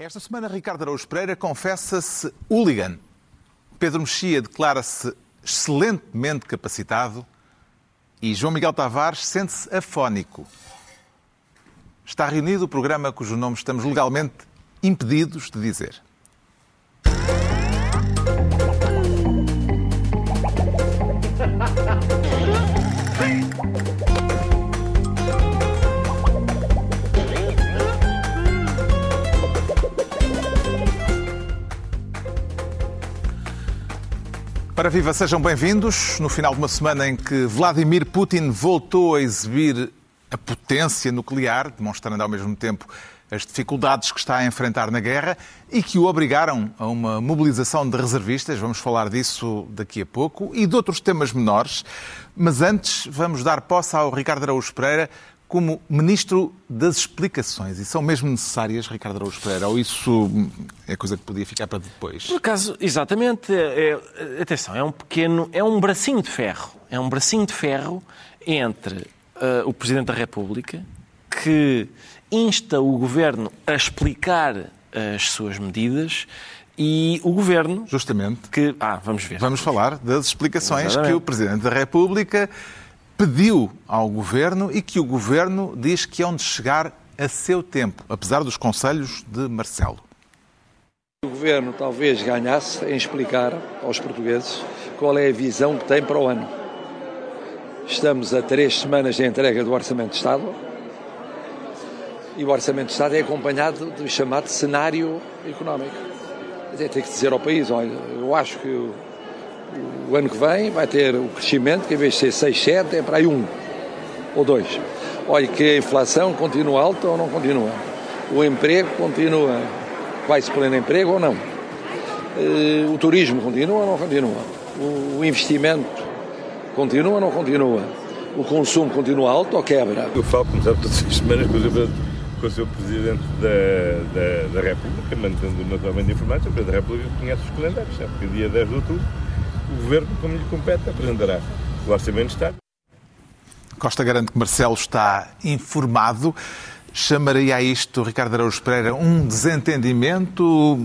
Esta semana, Ricardo Araújo Pereira confessa-se hooligan. Pedro Mexia declara-se excelentemente capacitado e João Miguel Tavares sente-se afónico. Está reunido o programa cujo nome estamos legalmente impedidos de dizer. Para Viva, sejam bem-vindos. No final de uma semana em que Vladimir Putin voltou a exibir a potência nuclear, demonstrando ao mesmo tempo as dificuldades que está a enfrentar na guerra e que o obrigaram a uma mobilização de reservistas. Vamos falar disso daqui a pouco e de outros temas menores. Mas antes, vamos dar posse ao Ricardo Araújo Pereira como Ministro das Explicações. E são mesmo necessárias, Ricardo Araújo Pereira? Ou isso é coisa que podia ficar para depois? Por acaso, exatamente. É, é, atenção, é um pequeno... É um bracinho de ferro. É um bracinho de ferro entre uh, o Presidente da República, que insta o Governo a explicar as suas medidas e o Governo... Justamente. Que, ah, vamos ver. Vamos falar das explicações Exatamente. que o Presidente da República pediu ao Governo e que o Governo diz que hão de chegar a seu tempo, apesar dos conselhos de Marcelo. O Governo talvez ganhasse em explicar aos portugueses qual é a visão que tem para o ano. Estamos a três semanas de entrega do Orçamento de Estado e o Orçamento de Estado é acompanhado do chamado cenário económico. Tem que dizer ao país, olha, eu acho que o ano que vem vai ter o crescimento, que em vez de ser 6, 7, é para aí 1 ou 2. Olha que a inflação continua alta ou não continua. O emprego continua quase pleno emprego ou não. Eh, o turismo continua ou não continua. O investimento continua ou não continua. O consumo continua alto ou quebra. Eu falo, como sabe, todas as semanas com o, seu Presidente da, da, da República, mantendo naturalmente informado, o Presidente da República conhece os calendários, sabe que dia 10 de outubro o Governo, como lhe compete, apresentará o Orçamento de Estado. Costa garante que Marcelo está informado. Chamaria a isto, Ricardo Araújo Pereira, um desentendimento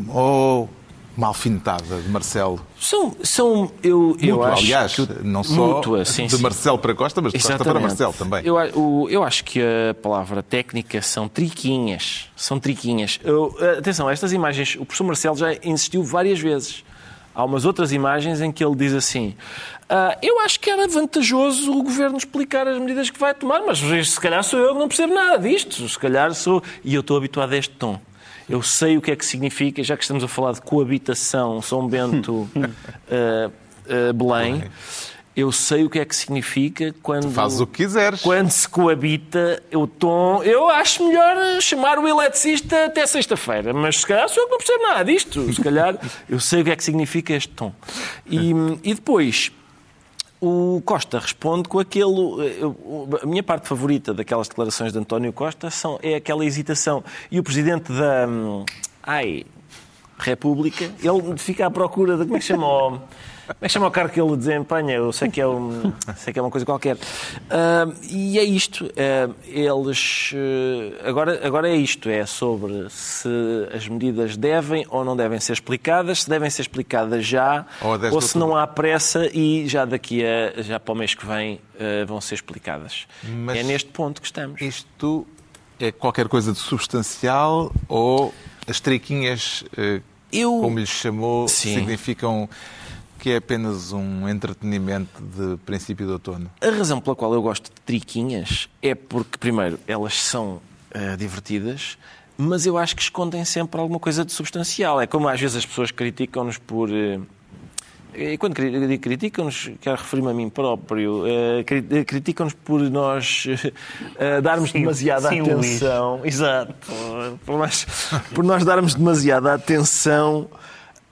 ou uma alfinetada de Marcelo? São, são eu, eu mútua, acho aliás, que, não só mútua, sim, de Marcelo para Costa, mas de Exatamente. Costa para Marcelo também. Eu, eu acho que a palavra técnica são triquinhas. São triquinhas. Eu, atenção, estas imagens, o professor Marcelo já insistiu várias vezes Há umas outras imagens em que ele diz assim: ah, Eu acho que era vantajoso o governo explicar as medidas que vai tomar, mas se calhar sou eu que não percebo nada disto. Se calhar sou. E eu estou habituado a este tom. Eu sei o que é que significa, já que estamos a falar de coabitação São Bento, uh, uh, Belém eu sei o que é que significa quando. Tu fazes o que quiseres. Quando se coabita o tom. Eu acho melhor chamar o eletricista até sexta-feira, mas se calhar sou eu que não percebo nada disto. Se calhar eu sei o que é que significa este tom. E, e depois. O Costa responde com aquele. A minha parte favorita daquelas declarações de António Costa são, é aquela hesitação. E o presidente da. Ai. República, ele fica à procura de. Como é que chama? Como é chama o cargo que ele desempenha? Eu sei que é, um, sei que é uma coisa qualquer. Uh, e é isto. Uh, eles. Uh, agora, agora é isto. É sobre se as medidas devem ou não devem ser explicadas, se devem ser explicadas já, ou, ou se não há pressa e já daqui a. já para o mês que vem vão ser explicadas. Mas é neste ponto que estamos. Isto é qualquer coisa de substancial ou as triquinhas, eu... como lhes chamou, Sim. significam que é apenas um entretenimento de princípio de outono? A razão pela qual eu gosto de triquinhas é porque, primeiro, elas são uh, divertidas, mas eu acho que escondem sempre alguma coisa de substancial. É como às vezes as pessoas criticam-nos por. Uh, e quando criticam-nos, quero referir-me a mim próprio, uh, criticam-nos por nós uh, darmos sim, demasiada sim, atenção. Luís. Exato. Por nós, por nós darmos demasiada atenção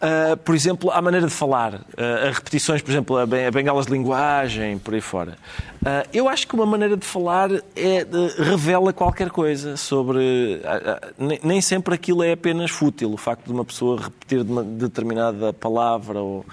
Uh, por exemplo, à maneira de falar, uh, a repetições, por exemplo, a, bengalas de linguagem, por aí fora. Uh, eu acho que uma maneira de falar é, revela qualquer coisa sobre. Nem, nem, sempre aquilo é apenas fútil, o facto de uma pessoa repetir uma determinada palavra ou.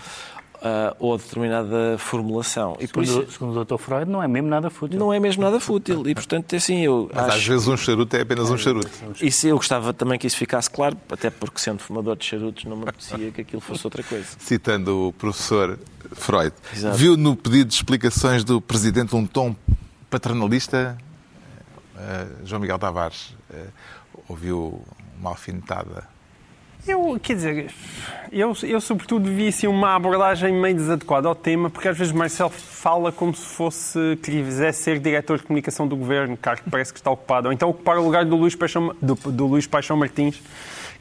Uh, ou determinada formulação. E por Segundo, isso segundo o Dr. Freud, não é mesmo nada fútil. não é mesmo nada fútil. E, portanto, assim, eu Mas às acho... vezes um charuto é apenas um charuto. Isso eu gostava também que isso ficasse claro, até porque sendo fumador de charutos não me apetecia que aquilo fosse outra coisa. Citando o professor Freud. Exato. Viu no pedido de explicações do Presidente um tom paternalista? Eh, João Miguel Tavares eh, ouviu uma alfinetada Eu, quer dizer, eu, eu sobretudo vi assim, uma abordagem meio desadequada ao tema, porque às vezes Marcelo fala como se fosse que quisesse ser diretor de comunicação do governo, cargo que parece que está ocupado, ou então ocupar o lugar do Luís Paixão, do, do Luís Paixão Martins,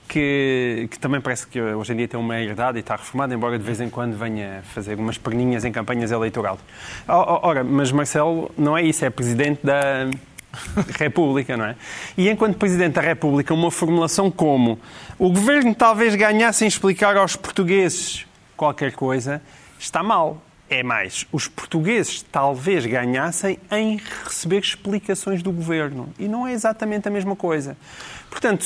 que, que também parece que hoje em dia tem uma herdade e está reformado, embora de vez em quando venha fazer umas perninhas em campanhas eleitorais. Ora, mas Marcelo não é isso, é presidente da, República, não é? E enquanto Presidente da República, uma formulação como o governo talvez ganhasse em explicar aos portugueses qualquer coisa, está mal. É mais, os portugueses talvez ganhassem em receber explicações do governo. E não é exatamente a mesma coisa. Portanto,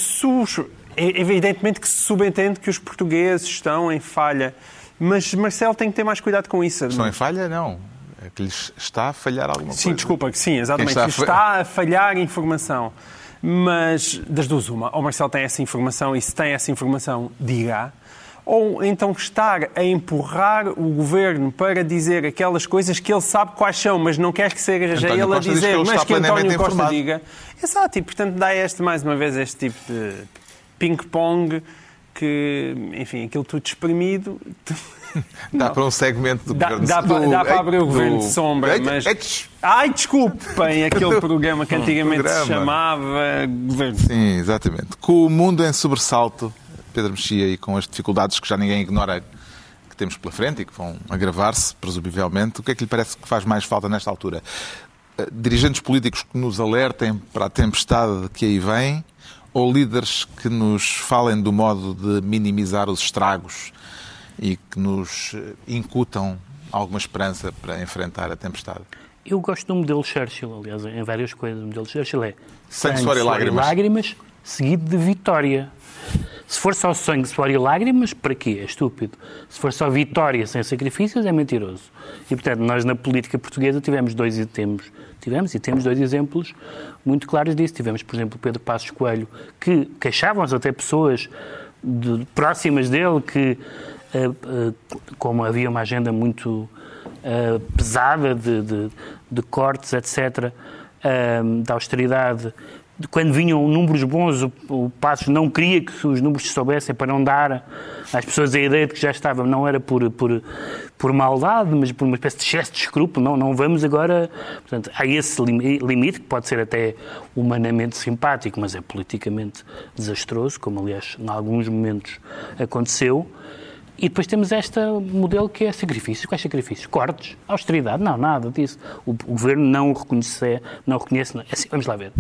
é evidentemente que se subentende que os portugueses estão em falha, mas Marcelo tem que ter mais cuidado com isso. Estão em falha? Não. Que lhes está a falhar alguma Sim, coisa. desculpa, que sim, exatamente. Está, está a fa- a falhar informação. Mas das duas, uma. Ou Marcelo tem essa informação e se tem essa informação, diga. Ou então estar a empurrar o governo para dizer aquelas coisas que ele sabe quais são, mas não quer que seja António ele a Costa que dizer, ele mas está que António Costa informado. diga. Exato, e portanto dá este, mais uma vez, este tipo de ping-pong que, enfim, aquilo tudo exprimido. Dá Não. para um segmento do Dá, governo. dá do- dá para abrir o do- governo de sombra, mas. Ai, desculpem, aquele programa que antigamente programa. se chamava Governo. Sim, exatamente. Com o mundo em sobressalto, Pedro Mexia, e com as dificuldades que já ninguém ignora que temos pela frente e que vão agravar-se, presumivelmente, o que é que lhe parece que faz mais falta nesta altura? Eh, Dirigentes políticos que nos alertem para a tempestade que aí vem ou líderes que nos falem do modo de minimizar os estragos e que nos eh, incutam alguma esperança para enfrentar a tempestade? Eu gosto do modelo Churchill, aliás, em várias coisas. O modelo Churchill é Sangue, suor e lágrimas. lágrimas, seguido de vitória. Se for só sangue, suor e lágrimas, para quê? É estúpido. Se for só vitória sem sacrifícios, é mentiroso. E, portanto, nós na política portuguesa tivemos dois e temos, tivemos e temos dois exemplos muito claros disso. Tivemos, por exemplo, o Pedro Passos Coelho, que queixavam-se até pessoas de- próximas dele que, como havia uma agenda muito eh, pesada de, de- de cortes, etc., eh, da austeridade. De Quando vinham números bons, o, o Passos não queria que os números se soubessem para não dar às pessoas a ideia de que já estava, não era por, por, por maldade, mas por uma espécie de excesso de escrúpulo. Não, não vamos agora. Portanto, há esse limi- limite, que pode ser até humanamente simpático, mas é politicamente desastroso, como aliás em alguns momentos aconteceu. E depois temos este modelo que é sacrifícios. Quais sacrifícios? Cortes? Austeridade? Não, nada disso. O, o governo não o reconhece. Não reconhece não. É assim, vamos lá ver.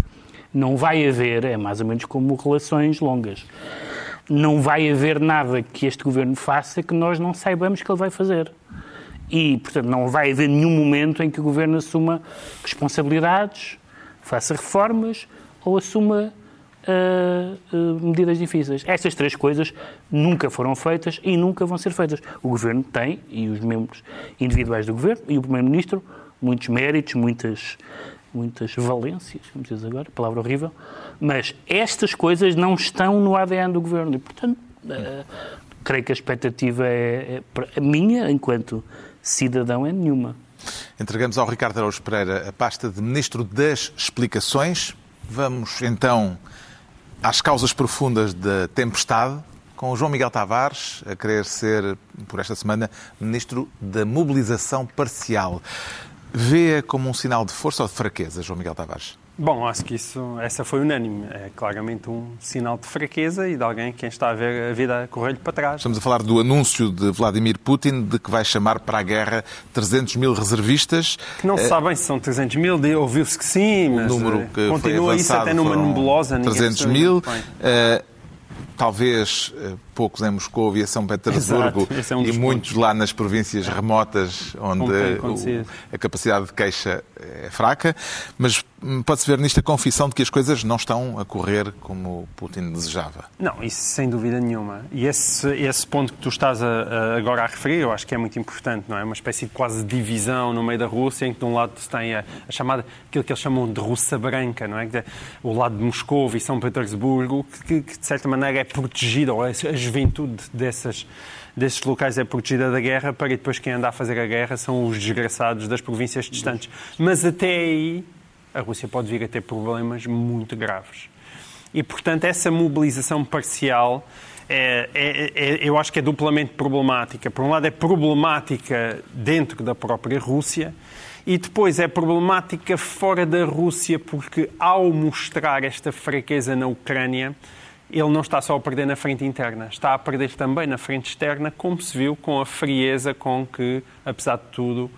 Não vai haver, é mais ou menos como relações longas, não vai haver nada que este governo faça que nós não saibamos que ele vai fazer. E, portanto, não vai haver nenhum momento em que o governo assuma responsabilidades, faça reformas ou assuma ah, medidas difíceis. Estas três coisas nunca foram feitas e nunca vão ser feitas. O Governo tem, e os membros individuais do Governo, e o Primeiro-Ministro, muitos méritos, muitas, muitas valências, como diz agora, palavra horrível, mas estas coisas não estão no ADN do Governo. E, portanto, ah, creio que a expectativa é, é- a minha, enquanto cidadão, é nenhuma. Entregamos ao Ricardo Araújo Pereira a pasta de Ministro das Explicações. Vamos então às causas profundas da tempestade, com o João Miguel Tavares a querer ser, por esta semana, Ministro da Mobilização Parcial. Vê-a como um sinal de força ou de fraqueza, João Miguel Tavares? Bom, acho que isso, essa foi unânime. É claramente um sinal de fraqueza e de alguém quem está a ver a vida correr-lhe para trás. Estamos a falar do anúncio de Vladimir Putin de que vai chamar para a guerra 300 mil reservistas. Que não se Eh, sabe bem se são 300 mil, ouviu-se que sim, O mas número eh, que continua foi isso avançado até numa nebulosa. ninguém 300 percebe mil. Eh, talvez eh, poucos em Moscou e a São Petersburgo é um e muitos lá nas províncias remotas onde o- a capacidade de queixa é fraca, mas hum, pode-se ver nisto a confissão de que as coisas não estão a correr como Putin desejava. Não, isso sem dúvida nenhuma. E esse, esse ponto que tu estás a- a- agora a referir, eu acho que é muito importante, não é? Uma espécie de quase divisão no meio da Rússia, em que de um lado se tem a, a chamada, aquilo que eles chamam de Rússia Branca, não é? É O lado de Moscou e São Petersburgo, que, que, de certa maneira é protegida, ou a, a juventude dessas, desses locais é protegida da guerra, para depois quem anda a fazer a guerra são os desgraçados das províncias distantes. Mas até aí, a Rússia pode vir a ter problemas muito graves. E, portanto, essa mobilização parcial é, é- é- eu acho que é duplamente problemática. Por um lado, é problemática dentro da própria Rússia e depois é problemática fora da Rússia, porque ao mostrar esta fraqueza na Ucrânia, ele não está só a perder na frente interna, está a perder também na frente externa, como se viu com a frieza com que, apesar de tudo,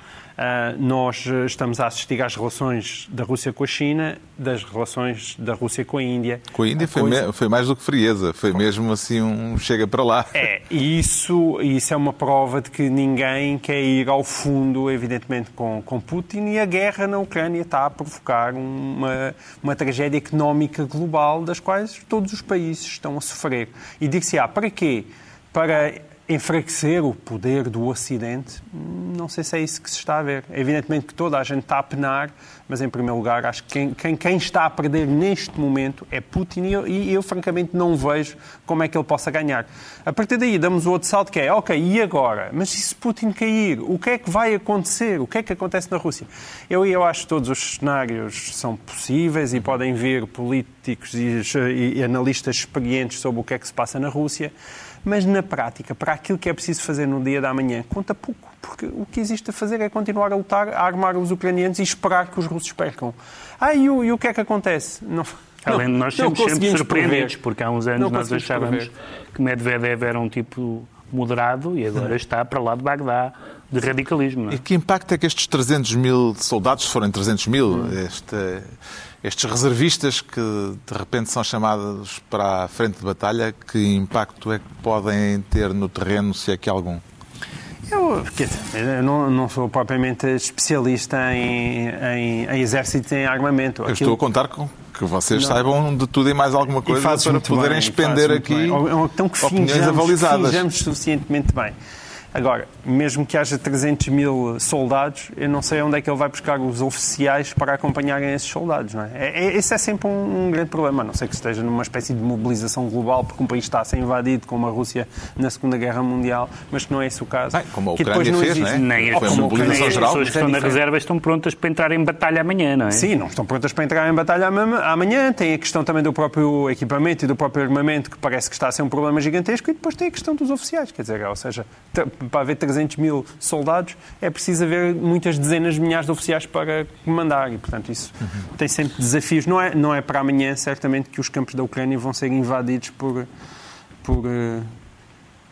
nós eh, estamos a assistir às relações da Rússia com a China, das relações da Rússia com a Índia. Com a Índia foi, coisa- me- foi mais do que frieza, foi mesmo assim um chega para lá. É, e isso, isso é uma prova de que ninguém quer ir ao fundo, evidentemente, com, com Putin e a guerra na Ucrânia está a provocar uma, uma tragédia económica global das quais todos os países estão a sofrer. E dir-se, ah, para quê? Para enfraquecer o poder do Ocidente? Não sei se é isso que se está a ver. Evidentemente que toda a gente está a penar, mas em primeiro lugar acho que quem, quem, quem está a perder neste momento é Putin e eu, e eu, francamente não vejo como é que ele possa ganhar. A partir daí damos o outro salto que é, ok, e agora? Mas e se Putin cair? O que é que vai acontecer? O que é que acontece na Rússia? Eu, eu acho que todos os cenários são possíveis e podem vir políticos e, e analistas experientes sobre o que é que se passa na Rússia, mas na prática, para aquilo que é preciso fazer no dia da manhã, conta pouco, porque o que existe a fazer é continuar a lutar, a armar os ucranianos e esperar que os russos percam. Ah, e o, e o que é que acontece? Não, Além de não- nós não sermos sempre conseguimos surpreendidos, prever. porque há uns anos nós achávamos prever. que Medvedev era um tipo moderado e agora está para lá de Bagdá de radicalismo. Não é? E que impacto é que estes 300 mil soldados, se forem 300 mil, este- estes reservistas que de repente são chamados para a frente de batalha, que impacto é que podem ter no terreno, se é que algum? Eu, eu não, não sou propriamente especialista em, em, em exército e em armamento. Eu estou a contar com que vocês Não. saibam de tudo e mais alguma coisa para poderem bem, expender aqui bem. Ou- ou então que opiniões finjamos, avalizadas. finjamos suficientemente bem. Agora, mesmo que haja 300 mil soldados, eu não sei onde é que ele vai buscar os oficiais para acompanharem esses soldados. Não é? É- é- esse é sempre um, um grande problema. A não sei que esteja numa espécie de mobilização global, porque um país está a ser invadido, como a Rússia na Segunda Guerra Mundial, mas que não é esse o caso. Bem, como a Que depois Ucrânia fez, existe- não é? Nem as, Foi uma mobilização pessoas que estão na reserva estão prontas para entrar em batalha amanhã, não é? Sim, não estão prontas para entrar em batalha ama- amanhã. Tem a questão também do próprio equipamento e do próprio armamento, que parece que está a ser um problema gigantesco, e depois tem a questão dos oficiais. Quer dizer, ou seja, para haver 300 mil soldados, é preciso haver muitas dezenas de milhares de oficiais para comandar, e portanto isso tem sempre desafios. Não é, não é para amanhã, certamente, que os campos da Ucrânia vão ser invadidos por, por eh,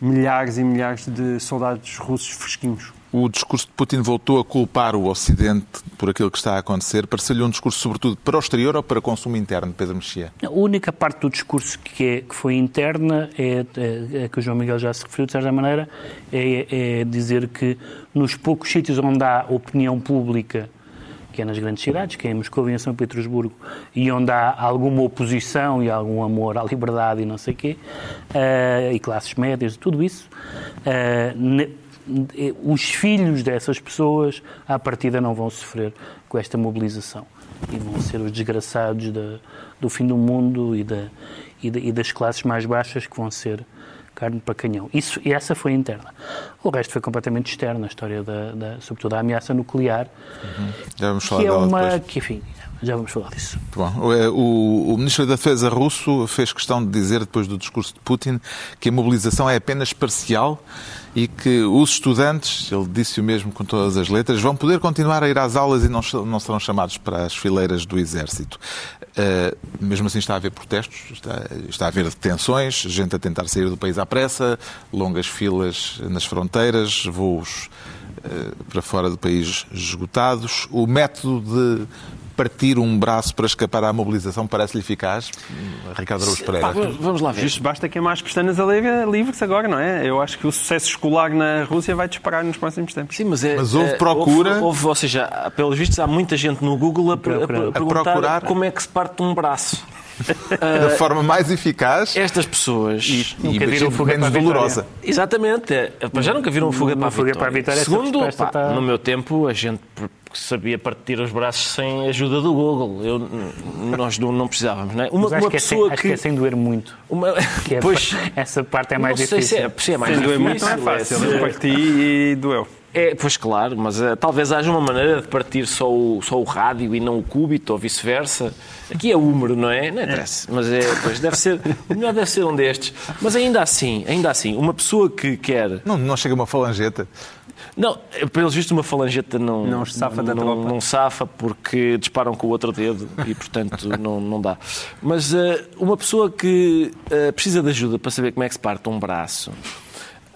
milhares e milhares de soldados russos fresquinhos. O discurso de Putin voltou a culpar o Ocidente por aquilo que está a acontecer. Pareceu-lhe um discurso, sobretudo, para o exterior ou para consumo interno, Pedro Mexia? A única parte do discurso que, é, que foi interna, é, é, é que o João Miguel já se referiu de certa maneira, é, é dizer que nos poucos sítios onde há opinião pública, que é nas grandes cidades, que é em Moscou e em São Petersburgo, e onde há alguma oposição e algum amor à liberdade e não sei o quê, eh, e classes médias, tudo isso, eh, os filhos dessas pessoas, à partida, não vão sofrer com esta mobilização. E vão ser os desgraçados da- do fim do mundo e, da- e da- e das classes mais baixas que vão ser carne para canhão. Isso, e essa foi interna. O resto foi completamente externo, a história da, da sobretudo a ameaça nuclear, falar que é uma. depois. que, enfim, já vamos falar disso. Muito bom. O, o, o Ministro da Defesa russo fez questão de dizer, depois do discurso de Putin, que a mobilização é apenas parcial e que os estudantes, ele disse o mesmo com todas as letras, vão poder continuar a ir às aulas e não, não serão chamados para as fileiras do Exército. Uh, mesmo assim está a haver protestos, está, está a haver detenções, gente a tentar sair do país à pressa, longas filas nas fronteiras, voos uh, para fora do país esgotados. O método de partir um braço para escapar à mobilização parece-lhe eficaz? Ricardo Araújo Pereira. Pá, vamos lá ver. Isto basta queimar as pestanas livres agora, não é? Eu acho que o sucesso escolar na Rússia vai disparar nos próximos tempos. Sim, mas, é, Mas houve é, procura? Houve, houve, ou seja, pelos vistos, há muita gente no Google a, a a perguntar A procurar. como é que se parte um braço. Da forma mais eficaz Estas pessoas. e Nunca viram imagino, fuga menos para a dolorosa. Exatamente. É, já nunca viram fuga, para, a fuga para a vitória, Segundo, pá, está- no meu tempo, a gente p- sabia partir os braços sem ajuda do Google. Eu, nós não, não precisávamos, não é? Uma, uma que é sem, pessoa acho que é sem doer muito. Uma... Que é- Pois, essa parte é mais não sei difícil. se é, se é mais Sem doer muito difícil. não é fácil. se- Eu parti e doeu. É, pois claro, mas eh, talvez haja uma maneira de partir só o, só o rádio e não o cúbito, ou vice-versa. Aqui é húmero, não é? Não interessa. Mas é, pois deve ser, o melhor deve ser um destes. Mas ainda assim, ainda assim, uma pessoa que quer. Não, não chega uma falangeta. Não, pelos vistos, uma falangeta não, Não safa não, tropa. não safa porque disparam com o outro dedo e, portanto, não, não dá. Mas eh, uma pessoa que eh, precisa de ajuda para saber como é que se parte um braço,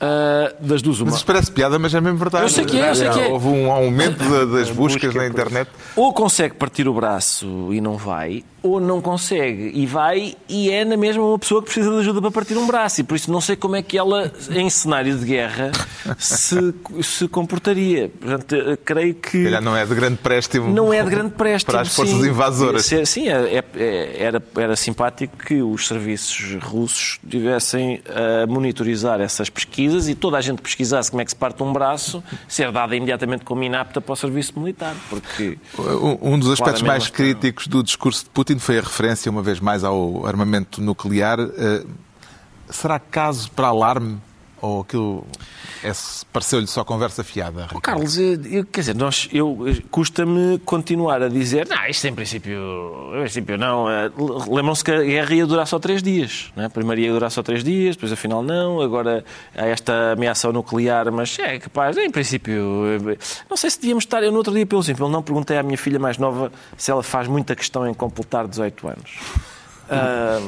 eh, das duas, uma. Mas isto parece piada, mas é mesmo verdade. Eu sei que é, eu sei que é. Houve um aumento da- das buscas busca na internet. ou consegue partir o braço e não vai, ou não consegue e vai e é na mesma uma pessoa que precisa de ajuda para partir um braço. E por isso não sei como é que ela, em cenário de guerra, se, se comportaria. Portanto, creio que. Se calhar não é de grande préstimo. Não é de grande préstimo. Para as forças sim. invasoras. Sim, Sim, é- é- era, era simpático que os serviços russos tivessem a monitorizar essas pesquisas e toda a gente pesquisasse como é que se parte um braço, ser dada imediatamente como inapta para o serviço militar. Porque. Um dos aspectos mais está. críticos do discurso de Putin foi a referência, uma vez mais, ao armamento nuclear. Eh, Será caso para alarme? Ou aquilo é, pareceu-lhe só conversa fiada? Oh? Carlos, eu, quer dizer, nós, eu, custa-me continuar a dizer, não, isto em princípio, em princípio não. Eh, Lembram-se que a guerra ia durar só três dias. Não é? Primeiro ia durar só três dias, depois afinal não. Agora há esta ameaça nuclear, mas é capaz, em princípio. eh, Não sei se devíamos estar. Eu no outro dia, pelo simples, não perguntei à minha filha mais nova se ela faz muita questão em completar 18 anos. Ah,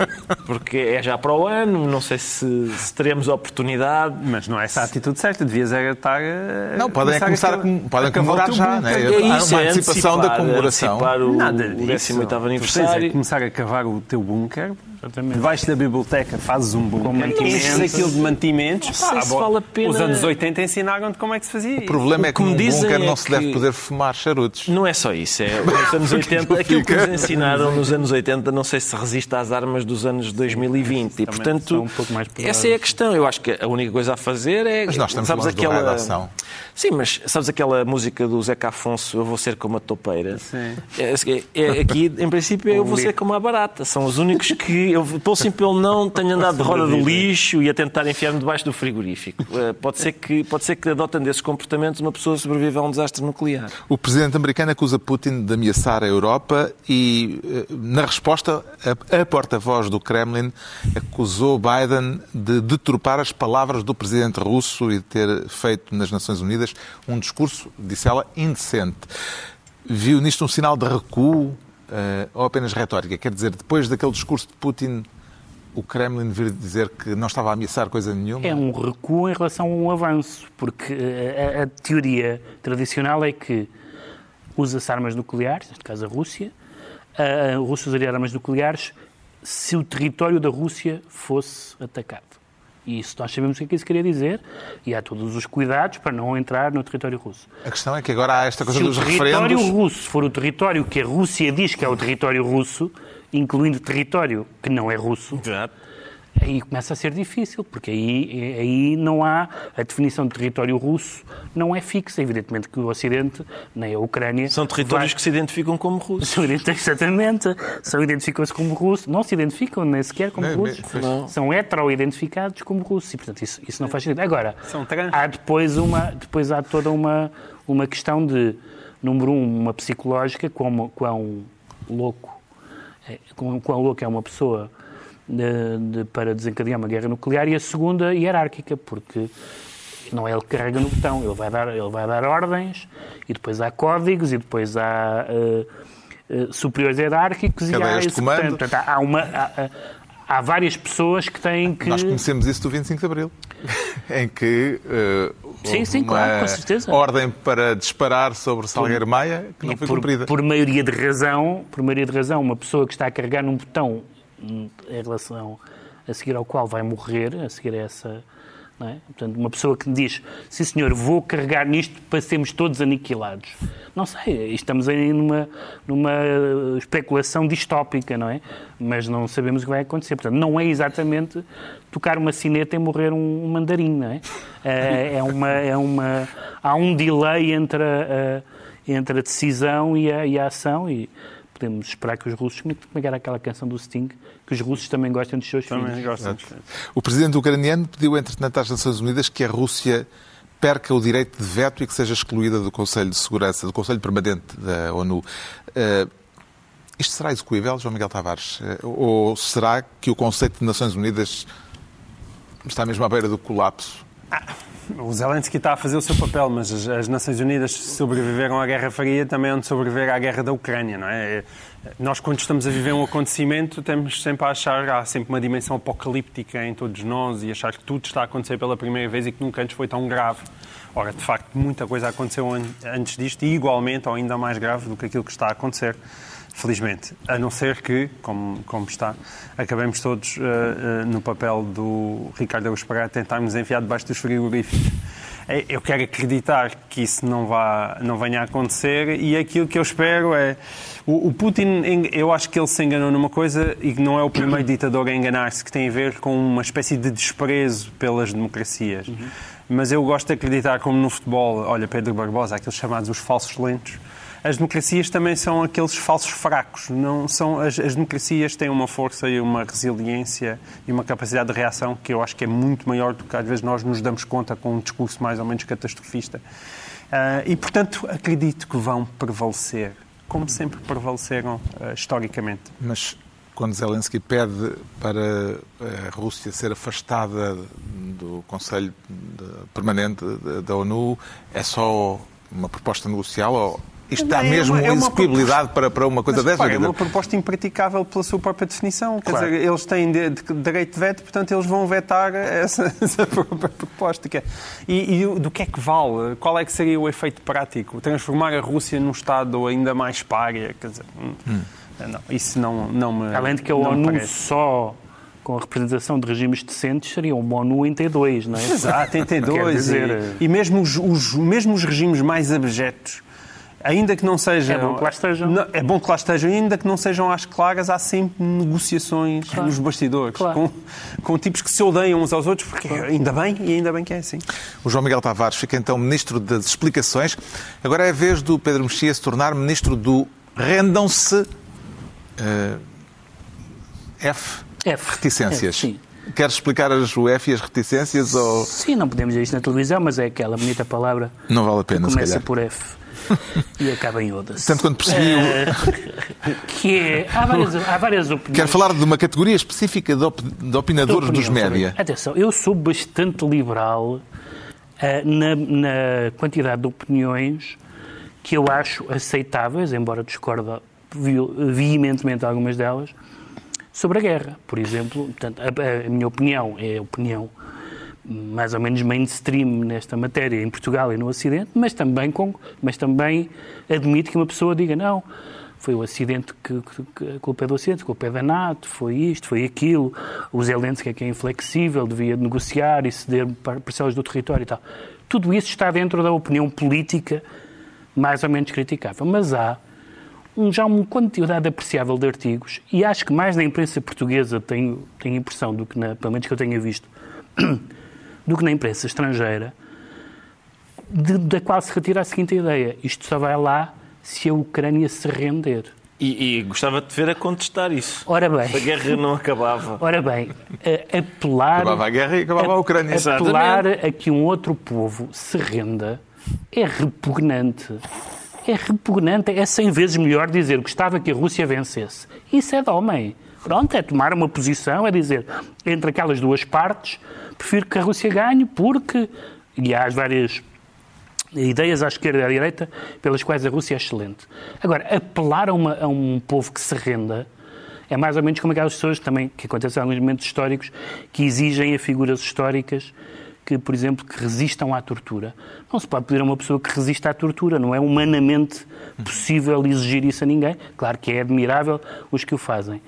porque é já para o ano, não sei se, se teremos oportunidade. Mas não é essa a atitude certa. Devias estar a. Não, podem começar a, com- podem comemorar já, não é? É Há isso, uma é antecipação da comemoração. antecipar o, Nada o disso. 18 Tu tens é aniversário. começar a cavar o teu bunker. Exatamente. Debaixo da biblioteca fazes um bunker. mantimentos. Enches aquilo de mantimentos. Vale a pena- Os anos 80 ensinaram-te como é que se fazia. O problema é O que que me num dizem bunker é não se deve que- poder fumar charutos. Não é só isso, é nos anos 80, aquilo que nos ensinaram nos anos 80, não sei se resiste às armas dos anos 2020. E, portanto, um pouco mais pesadas. essa é a questão. Eu acho que a única coisa a fazer é. Mas nós estamos sabes aquela... ação. Sim, mas sabes aquela música do Zeca Afonso, Eu vou ser como a topeira? Sim. É, é- aqui, em princípio, eu vou ser como a barata. São os únicos que, eu, pelo simples não, tenho andado de roda do lixo e a tentar enfiar-me debaixo do frigorífico. Eh, Pode ser, que, pode ser que, adotando esses comportamentos, uma pessoa sobreviva a um desastre nuclear. O presidente americano acusa Putin de ameaçar a Europa e, eh, na resposta, a, a porta-voz do Kremlin acusou Biden de deturpar as palavras do presidente russo e de ter feito nas Nações Unidas um discurso, disse ela, indecente. Viu nisto um sinal de recuo eh, ou apenas retórica? Quer dizer, depois daquele discurso de Putin, o Kremlin vir dizer que não estava a ameaçar coisa nenhuma? É um recuo em relação a um avanço, porque eh, a, a teoria tradicional é que usa-se armas nucleares, neste caso a Rússia, a a Rússia usaria armas nucleares se o território da Rússia fosse atacado. E isso nós sabemos o que é que isso queria dizer, e há todos os cuidados para não entrar no território russo. A questão é que agora há esta coisa Se o dos território referendos. russo for o território que a Rússia diz que é o território russo, incluindo território que não é russo, aí começa a ser difícil, porque aí, aí não há a definição de território russo, não é fixa. Evidentemente que o Ocidente, nem a Ucrânia. São territórios vai- que se identificam como russos. São exatamente, são identificam-se como russos, não se identificam nem sequer como Nem- russos. Não. são hetero-identificados como russos e, portanto, isso, isso não faz sentido. Agora, São trans. há depois, uma, depois há toda uma, uma questão de, número um, uma psicológica, quão, quão louco, é, quão louco é uma pessoa de- de- para desencadear uma guerra nuclear, e a segunda, hierárquica, porque não é ele que carrega no botão, ele vai dar, ele vai dar ordens, e depois há códigos, e depois há eh, eh, superiores hierárquicos, e há de comando. Portanto, há, uma, há, há- várias pessoas que têm que... Nós conhecemos isso do 25 de Abril. em que uh, sim, sim, uma claro, com certeza. ordem para disparar sobre Salgueiro Maia que não foi por, cumprida. Por maioria de razão, por maioria de razão, uma pessoa que está a carregar num botão em relação a seguir ao qual vai morrer, a seguir a essa é? Portanto, uma pessoa que diz, sim senhor, vou carregar nisto para sermos todos aniquilados. Não sei, estamos aí numa, numa especulação distópica, não é? Mas não sabemos o que vai acontecer. Portanto, não é exatamente tocar uma sineta e morrer um, um mandarim, não é? É, é uma, é uma, há um delay entre a, a entre a decisão e a, e a ação e podemos esperar que os russos, como é que era aquela canção do Sting, que os russos também gostem dos seus também filhos. Gostam dos filhos. O presidente ucraniano pediu, entretanto, às Nações Unidas que a Rússia perca o direito de veto e que seja excluída do Conselho de Segurança, do Conselho Permanente da ONU. Uh, isto será execuível, João Miguel Tavares? Uh, ou será que o conceito de Nações Unidas está mesmo à beira do colapso? Ah, o Zelensky está a fazer o seu papel, mas as, as, Nações Unidas sobreviveram à Guerra Fria também onde sobreviver à Guerra da Ucrânia, não é? Nós, quando estamos a viver um acontecimento, temos sempre a achar há sempre uma dimensão apocalíptica em todos nós e achar que tudo está a acontecer pela primeira vez e que nunca antes foi tão grave. Ora, de facto, muita coisa aconteceu antes disto e igualmente ou ainda mais grave do que aquilo que está a acontecer felizmente. A não ser que, como, como está, acabemos todos uh, uh, no papel do Ricardo Araújo Pereira tentarmos enfiar debaixo dos frigoríficos. É, eu quero acreditar que isso não, vá, não venha a acontecer e aquilo que eu espero é. O, o Putin, eu acho que ele se enganou numa coisa e que não é o primeiro ditador a enganar-se, que tem a ver com uma espécie de desprezo pelas democracias. Uhum. Mas eu gosto de acreditar, como no futebol, olha, Pedro Barbosa, aqueles chamados os falsos lentos as democracias também são aqueles falsos fracos. Não são as, as, democracias têm uma força e uma resiliência e uma capacidade de reação que eu acho que é muito maior do que às vezes nós nos damos conta com um discurso mais ou menos catastrofista. Uh, e, portanto, acredito que vão prevalecer, como sempre prevaleceram uh, historicamente. Mas quando Zelensky pede para a Rússia ser afastada do Conselho Permanente da ONU, é só uma proposta negocial ou isto dá é mesmo uma, é execuibilidade para, para uma coisa dessa? É uma proposta impraticável pela sua própria definição. Quer claro. dizer, eles têm de, de, direito de veto, portanto, eles vão vetar essa, essa própria proposta. E, e, do que é que vale? Qual é que seria o efeito prático? Transformar a Rússia num Estado ainda mais párea? Quer dizer, hum. hum. não, isso não, não me. Além de que a ONU só com a representação de regimes decentes, seria uma ONU em T2, não é? Exato, em T2. Dizer... E, e mesmo, os, os, mesmo os regimes mais abjetos ainda que não sejam. É bom que lá estejam. Não, é bom que lá estejam, ainda que não sejam às claras, há sempre negociações claro. nos bastidores claro. com, com tipos que se odeiam uns aos outros, porque claro. ainda bem e ainda bem que é assim. O João Miguel Tavares fica então ministro das explicações. Agora é a vez do Pedro Mexia se tornar ministro do rendam-se uh, F. F. Reticências. F, sim. Queres explicar as, o F e as reticências? Ou... Sim, não podemos dizer isto na televisão, mas é aquela bonita palavra. Não vale a pena, que começa por F. e acaba em Oda. Tanto quanto percebi. Uh, que é, há, várias, há várias opiniões. Quero falar de uma categoria específica de, op, de opinadores dos média. Atenção, eu sou bastante liberal uh, na, na quantidade de opiniões que eu acho aceitáveis, embora discorda veementemente algumas delas, sobre a guerra. Por exemplo, portanto, a, a minha opinião é a opinião mais ou menos mainstream nesta matéria em Portugal e no Ocidente, mas também, com, mas também admite que uma pessoa diga não, foi o acidente que, que, a culpa é do acidente, a culpa é da NATO, foi isto, foi aquilo, o Zelensky é que é inflexível, devia negociar e ceder parcelas do território e tal. Tudo isso está dentro da opinião política mais ou menos criticável, mas há um, já uma quantidade apreciável de artigos e acho que mais na imprensa portuguesa tenho, tenho impressão do que, na, pelo menos que eu tenha visto, do que na imprensa estrangeira, de, da qual se retira a seguinte ideia: isto só vai lá se a Ucrânia se render. E, e, gostava de ver a contestar isso. Ora bem. A guerra não acabava. Ora bem, a, apelar. Acabava a guerra e acabava a, a Ucrânia. Apelar a que um outro povo se renda é repugnante. É repugnante. É cem vezes melhor dizer que gostava que a Rússia vencesse. Isso é de homem. Pronto, é tomar uma posição, é dizer, entre aquelas duas partes, prefiro que a Rússia ganhe porque, e há várias ideias à esquerda e à direita pelas quais a Rússia é excelente. Agora, apelar a, uma, a um povo que se renda é mais ou menos como aquelas pessoas também, que acontecem em alguns momentos históricos, que exigem a figuras históricas que, por exemplo, que resistam à tortura. Não se pode pedir a uma pessoa que resista à tortura, não é humanamente possível exigir isso a ninguém. Claro que é admirável os que o fazem.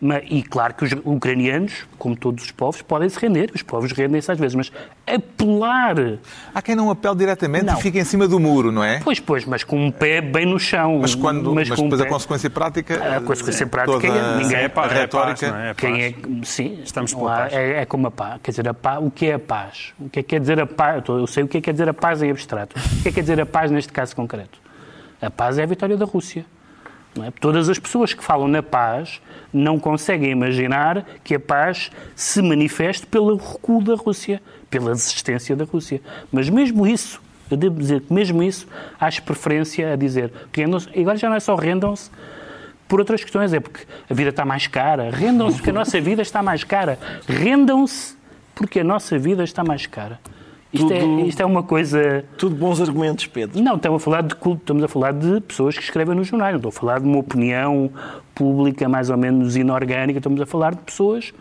Mas, e claro que os ucranianos, como todos os povos, podem se render, os povos rendem-se às vezes, mas apelar. Há quem não apele diretamente Não. e fica em cima do muro, não é? Pois, pois, mas com um pé bem no chão. Mas, quando, mas, com um depois a pé- consequência prática. A consequência prática toda é ninguém- a É paz, é retórica. paz, é? É Quem é, paz. sim, Estamos pela há- paz. É, é como a paz. Quer dizer, a paz, o que é a paz? O que é que quer dizer a paz? Eu tô- Eu sei o que é que quer dizer a paz em abstrato. O que é que quer dizer a paz neste caso concreto? A paz é a vitória da Rússia. é? Todas as pessoas que falam na paz não conseguem imaginar que a paz se manifeste pelo recuo da Rússia, pela desistência da Rússia. Mas mesmo isso, eu devo dizer que mesmo isso, acho preferência a dizer rendam-se. E agora já não é só rendam-se, por outras questões, é porque a vida está mais cara. Rendam-se porque a nossa vida está mais cara. Rendam-se porque a nossa vida está mais cara. Isto, é, Tudo- isto é uma coisa. Tudo bons argumentos, Pedro. Não, estamos a falar de culto, estamos a falar de pessoas que escrevem nos jornais, não estou a falar de uma opinião pública mais ou menos inorgânica, estamos a falar de pessoas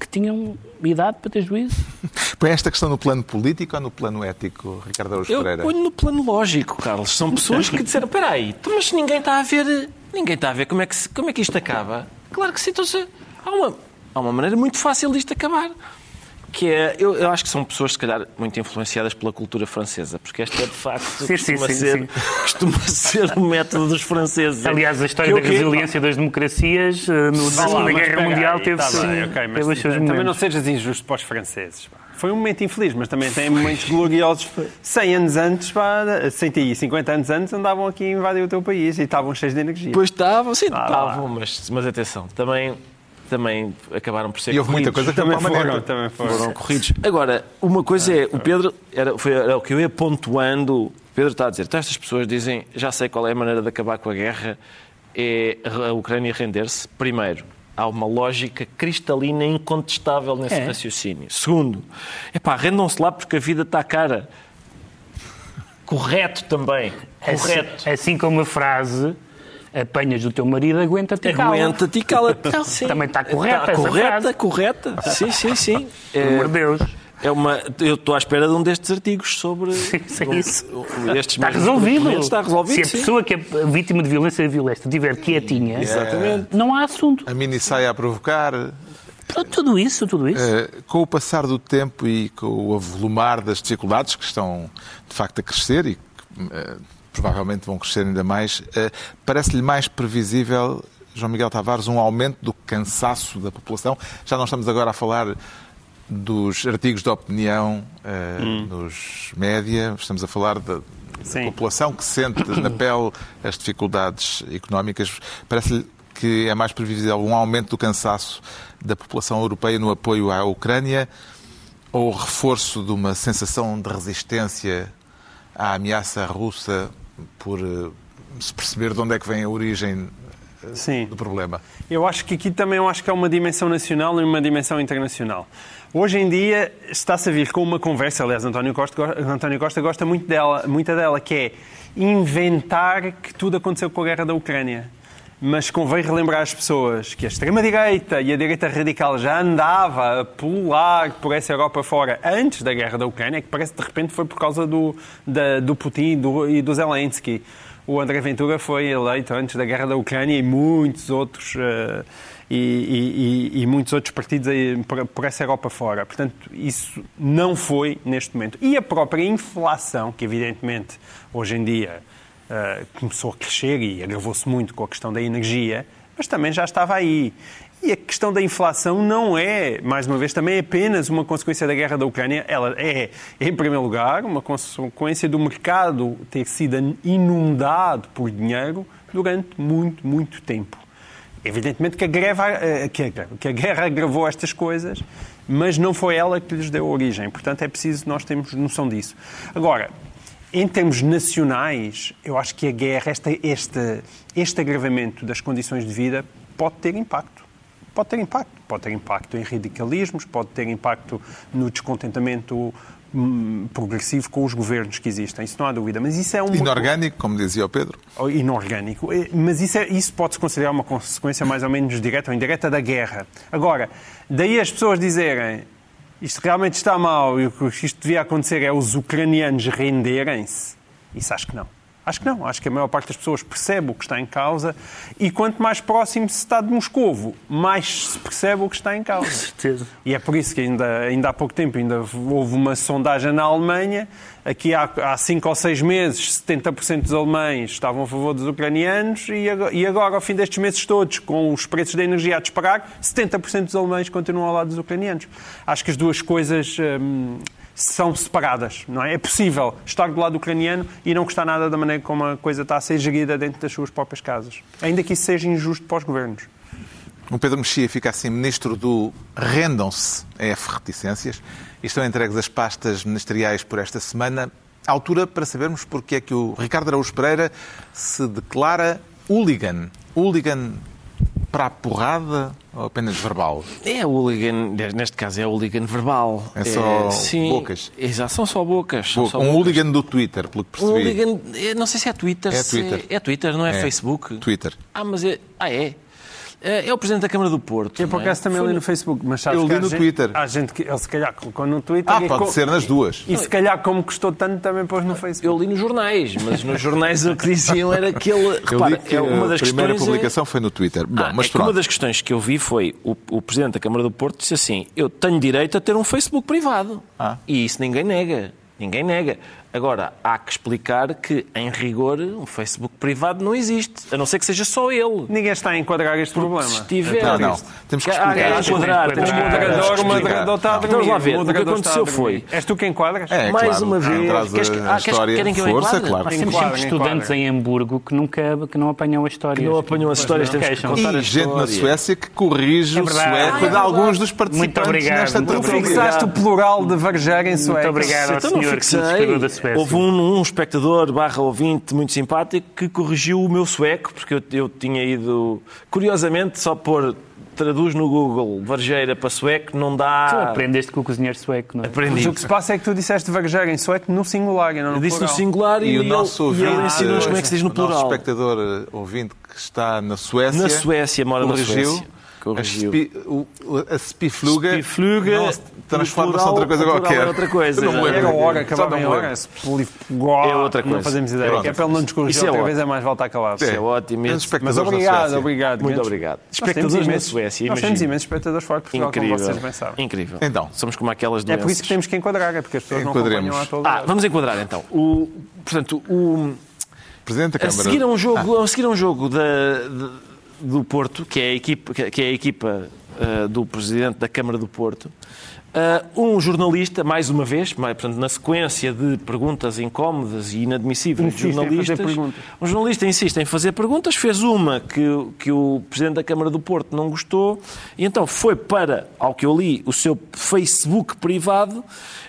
que tinham idade para ter juízo. Põe esta questão no plano político ou no plano ético, Ricardo Araújo Eu Pereira? ponho no plano lógico, Carlos. São pessoas que disseram: espera aí, mas ninguém está a ver, ninguém está a ver como é que, como é que isto acaba. Claro que sim, então, há, uma, há uma maneira muito fácil disto acabar. Que é, eu, eu acho que são pessoas, se calhar, muito influenciadas pela cultura francesa, porque esta é, de facto, Sim, sim, costuma, sim, ser, sim. costuma ser o método dos franceses. Aliás, a história Que da que- resiliência das democracias eh, no, na mas Guerra Mundial aí, teve, tá sim, bem, ok, mas teve também não sejas injusto para os franceses. pá. Foi um momento infeliz, mas também tem momentos gloriosos. 100 anos antes, pá, 150 anos antes, andavam aqui a invadir o teu país e estavam cheios de energia. Pois estavam, sim, Ah, estavam, mas, mas atenção, também, também acabaram por ser E houve muita corridos. coisa que também foram, também foram. foram corridos. Agora, uma coisa é, o Pedro, era, foi, era o que eu ia pontuando, o Pedro está a dizer, então estas pessoas dizem, já sei qual é a maneira de acabar com a guerra, é a Ucrânia render-se. Primeiro, há uma lógica cristalina incontestável nesse É. raciocínio. Segundo, epá, rendam-se lá porque a vida está cara. Correto também, correto. Assim, assim como a frase apanhas do teu marido, aguenta-te e cala. Aguenta-te e cala-te. Sim. Também está correta Está correta, frase. correta. Sim, sim, sim. Pelo amor de Deus. É uma, eu estou à espera de um destes artigos sobre Sim, sim, isso. um- um destes Está mesmos resolvido. Está resolvido, Se a sim. pessoa que é vítima de violência violenta estiver quietinha, Exatamente. não há assunto. A mini saia a provocar. Pronto, Tudo isso, tudo isso. Eh, com o passar do tempo e com o avolumar das dificuldades que estão de facto a crescer e que eh, provavelmente vão crescer ainda mais, eh, parece-lhe mais previsível, João Miguel Tavares, um aumento do cansaço da população? Já não estamos agora a falar dos artigos de opinião eh, nos média, estamos a falar da, da população que sente na pele as dificuldades económicas. Parece-lhe que é mais previsível um aumento do cansaço da população europeia no apoio à Ucrânia ou o reforço de uma sensação de resistência à ameaça russa por eh, se perceber de onde é que vem a origem eh, Sim. do problema? Eu acho que aqui também eu acho que há uma dimensão nacional e uma dimensão internacional. Hoje em dia está-se a vir com uma conversa, aliás, António Costa, António Costa gosta muito dela, muita dela, que é inventar que tudo aconteceu com a guerra da Ucrânia. Mas convém relembrar às pessoas que a extrema-direita e a direita radical já andava a pular por essa Europa fora antes da guerra da Ucrânia, que parece que de repente foi por causa do, da- do Putin do, e do Zelensky. O André Ventura foi eleito antes da guerra da Ucrânia e muitos outros eh, e, e- e- muitos outros partidos por, por essa Europa fora. Portanto, isso não foi neste momento. E a própria inflação, que evidentemente hoje em dia eh, começou a crescer e agravou-se muito com a questão da energia, mas também já estava aí. E a questão da inflação não é, mais uma vez, também apenas uma consequência da guerra da Ucrânia. Ela é, em primeiro lugar, uma consequência do mercado ter sido inundado por dinheiro durante muito, muito tempo. Evidentemente que a, greve, que a greve- que a guerra agravou estas coisas, mas não foi ela que lhes deu origem. Portanto, é preciso nós termos noção disso. Agora, em termos nacionais, eu acho que a guerra, este, este, este agravamento das condições de vida, pode ter impacto. Pode ter impacto. Pode ter impacto em radicalismos, pode ter impacto no descontentamento hum, progressivo com os governos que existem. Isso não há dúvida. Mas isso é uma Inorgânico, como dizia o Pedro. ou inorgânico. Eh, Mas isso, é- isso pode-se considerar uma consequência mais ou menos direta ou indireta da guerra. Agora, daí as pessoas dizerem isto realmente está mal e o que isto devia acontecer é os ucranianos renderem-se, isso acho que não. Acho que não. Acho que a maior parte das pessoas percebe o que está em causa e quanto mais próximo se está de Moscovo, mais se percebe o que está em causa. certeza. E é por isso que ainda, ainda há pouco tempo ainda houve uma sondagem na Alemanha. Aqui há, há cinco ou seis meses, 70% dos alemães estavam a favor dos ucranianos e agora, e agora, ao fim destes meses todos, com os preços da energia a disparar, 70% dos alemães continuam ao lado dos ucranianos. Acho que as duas coisas hum, são separadas, não é? É possível estar do lado ucraniano e não gostar nada da maneira como a coisa está a ser gerida dentro das suas próprias casas. Ainda que isso seja injusto para os governos. O Pedro Mexia fica assim ministro do Rendam-se a F reticências e estão entregues as pastas ministeriais por esta semana. À altura para sabermos porque é que o Ricardo Araújo Pereira se declara hooligan. Hooligan para a porrada ou apenas verbal? É hooligan, neste caso é hooligan verbal. É só sim, bocas? Exato, são só bocas. são um só bocas. hooligan do Twitter, pelo que Um percebi. hooligan, é, não sei se é Twitter. É Twitter. É Twitter, não é, É. Facebook? Twitter. Ah, mas é. Ah, é? É é o Presidente da Câmara do Porto. Eu, por é? acaso, também Foi li no- no Facebook, mas sabes Eu li no gente- Twitter. Há gente que ele se calhar colocou no Twitter. Ah, e pode co- ser nas duas. E se calhar, como custou tanto, também pôs no Facebook. Eu li nos jornais, mas nos jornais o que diziam era que ele. Eu Repara, li que é uma a das primeira questões. é- publicação foi no Twitter. Bom, Ah, mas é uma das questões que eu vi foi o, o Presidente da Câmara do Porto disse assim: Eu tenho direito a ter um Facebook privado. Ah. E isso ninguém nega. Ninguém nega. Agora, há que explicar que, em rigor, um Facebook privado não existe. A não ser que seja só ele. Ninguém está a enquadrar este problema. Se estiver. Não, não. Temos que explicar. quer enquadrar, temos que moderador, o moderador está a dormir. Vamos lá ver. O que aconteceu foi- És tu quem enquadras? É, Mais claro. uma vez. Queres que- ah, queres- história. querem que eu Força, enquadre? claro. Nós temos sempre estudantes em Hamburgo que nunca que não apanham as histórias. não apanham as histórias, temos que contar E gente na. Suécia que corrige É o sueco Ah, é de alguns dos participantes nesta Tu fixaste o plural de varjar em sueco. Muito obrigado ao Então não senhor que nos fixei. da Suécia. Houve um, um espectador barra ouvinte muito simpático que corrigiu o meu sueco, porque eu, eu tinha ido, curiosamente, só pôr traduz no Google varjeira para sueco, não Tu dá... aprendeste com o cozinheiro sueco, não é? Mas Aprendi. o que se passa é que tu disseste varjar em sueco no singular e não no Eu disse no plural. singular e, E o ele- nosso e ouvinte, ele ensinou-nos como é que se diz no o nosso plural. espectador eh, ouvinte que está na Suécia, Na Suécia, mora na corrigiu, Suécia. Corrigiu. A, a spifluga, Spifluga, não se transforma-se outra coisa qualquer. é outra coisa. Não É hora, acabava não em hora. esse polifugó, É outra Não coisa. fazemos ideia. É para ele não nos corrigir é outra vez, é mais voltar calado. Isso é ótimo. Mas obrigado, obrigado. Muito obrigado. Espectadores na imensos- Suécia, Nós temos imensos espectadores fora de Portugal, Incrível. como vocês bem sabem. Incrível. Então. Somos como aquelas É doenças. por isso que temos que enquadrar, é porque as pessoas não acompanham a todo Ah, vamos enquadrar então. O, portanto, o, Presidente da a Câmara. seguir a um jogo, a seguir a um jogo da, de- do Porto, que é a equipa, que é a equipa ah, do Presidente da Câmara do Porto, ah, um jornalista, mais uma vez, mais, portanto, na sequência de perguntas incómodas e inadmissíveis de jornalistas, um jornalista insiste em fazer perguntas, fez uma que, o- que o Presidente da Câmara do Porto não gostou, e então foi para, ao que eu li, o seu Facebook privado,